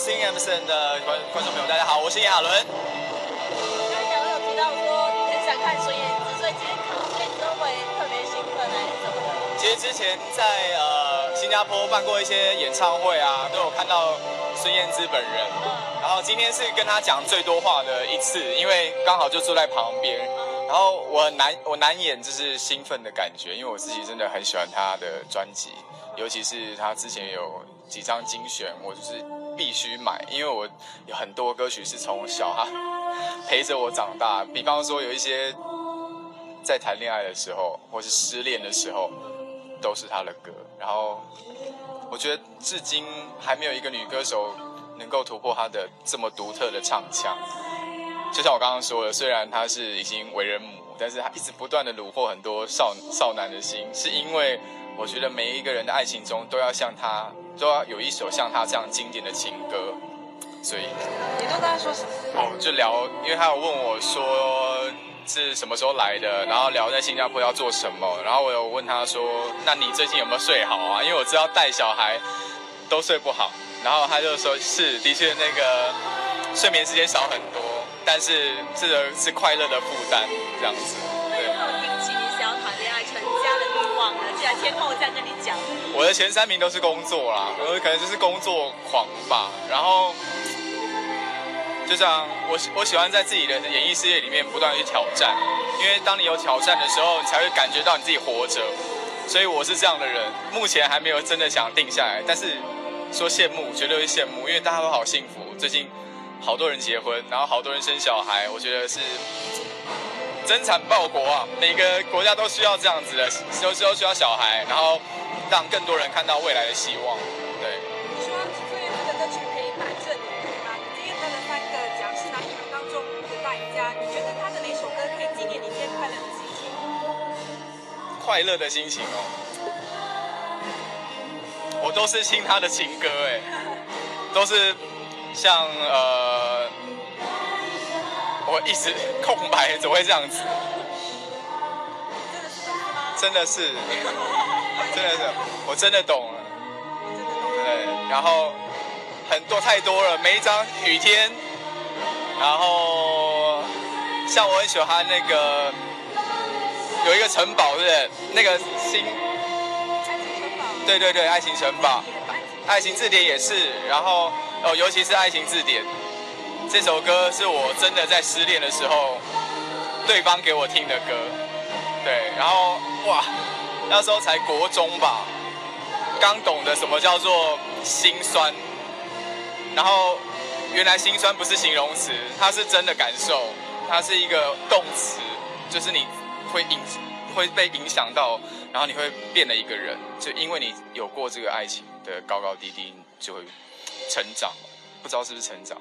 Sing Emerson 的观观众朋友，大家好，我是亚伦。刚才我有提到说很想看孙燕姿，所以今天看到孙燕姿会特别兴奋还是怎么的？其实之前在呃新加坡办过一些演唱会啊，都有看到孙燕姿本人。然后今天是跟她讲最多话的一次，因为刚好就坐在旁边。然后我难我难掩就是兴奋的感觉，因为我自己真的很喜欢她的专辑，尤其是她之前有几张精选，我就是必须买，因为我有很多歌曲是从小哈 陪着我长大，比方说有一些在谈恋爱的时候，或是失恋的时候，都是他的歌。然后我觉得至今还没有一个女歌手能够突破她的这么独特的唱腔。就像我刚刚说的，虽然她是已经为人母，但是她一直不断的虏获很多少少男的心，是因为我觉得每一个人的爱情中都要像他，都要有一首像他这样经典的情歌。所以你都跟他说什么？哦，就聊，因为他有问我说是什么时候来的，然后聊在新加坡要做什么，然后我有问他说，那你最近有没有睡好啊？因为我知道带小孩都睡不好，然后他就说是，的确那个睡眠时间少很多，但是这个是快乐的负担这样子。跟你讲，我的前三名都是工作啦，我可能就是工作狂吧。然后，就像我我喜欢在自己的演艺事业里面不断去挑战，因为当你有挑战的时候，你才会感觉到你自己活着。所以我是这样的人，目前还没有真的想定下来，但是说羡慕绝对会羡慕，因为大家都好幸福。最近好多人结婚，然后好多人生小孩，我觉得是增产报国啊！每个国家都需要这样子的，都都需要小孩，然后让更多人看到未来的希望。对，你说孙燕姿的歌曲陪伴着你，对吗？你今天得了三个奖，是男女当中的大赢家。你觉得他的哪首歌可以纪念你今天快乐的心情？快乐的心情哦，我都是听他的情歌哎，都是像呃，我一直空白，怎么会这样子？真的是，真的是，我真的懂了。对，然后很多太多了，每一张雨天，然后像我很喜欢那个有一个城堡，对？那个新，对对对，爱情城堡，爱情字典也是，然后哦，尤其是爱情字典这首歌，是我真的在失恋的时候，对方给我听的歌，对，然后哇，那时候才国中吧，刚懂得什么叫做心酸，然后原来心酸不是形容词，它是真的感受，它是一个动词，就是你会影会被影响到，然后你会变了一个人，就因为你有过这个爱情的高高低低，就会成长，不知道是不是成长，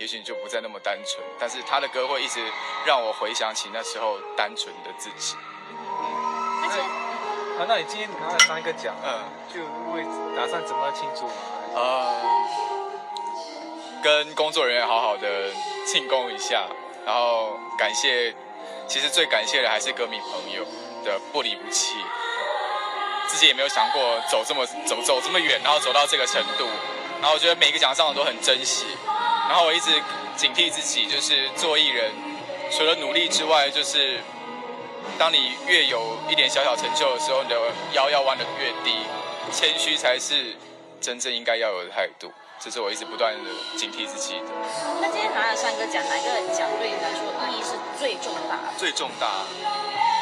也许你就不再那么单纯，但是他的歌会一直让我回想起那时候单纯的自己，而且啊，那你今天拿了三个奖，嗯。就会打算怎么庆祝吗？呃，跟工作人员好好的庆功一下，然后感谢，其实最感谢的还是歌迷朋友的不离不弃，自己也没有想过走这么走走这么远，然后走到这个程度，然后我觉得每个奖项我都很珍惜，然后我一直警惕自己，就是做艺人，除了努力之外，就是当你越有一点小小成就的时候，你的腰要弯的越低。谦虚才是真正应该要有的态度，这是我一直不断的警惕自己的。那今天拿了三个奖，哪个奖对你来说意义是最重大的？最重大，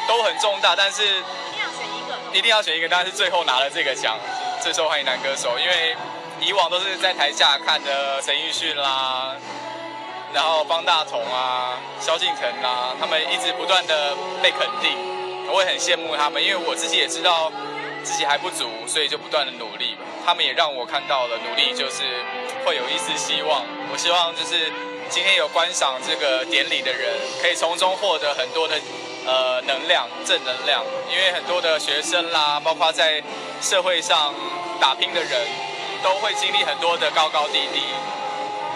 都很重大，但是一定要选一个。一定要选一个，当然是最后拿了这个奖，最受欢迎男歌手。因为以往都是在台下看的陈奕迅啦，然后方大同啊、萧敬腾啊，他们一直不断的被肯定，我也很羡慕他们，因为我自己也知道。自己还不足，所以就不断的努力。他们也让我看到了努力就是会有一丝希望。我希望就是今天有观赏这个典礼的人，可以从中获得很多的呃能量、正能量。因为很多的学生啦，包括在社会上打拼的人，都会经历很多的高高低低。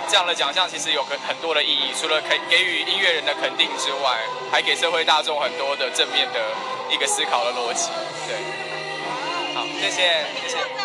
这样的奖项其实有个很多的意义，除了可以给予音乐人的肯定之外，还给社会大众很多的正面的一个思考的逻辑。对。好，谢谢，谢谢。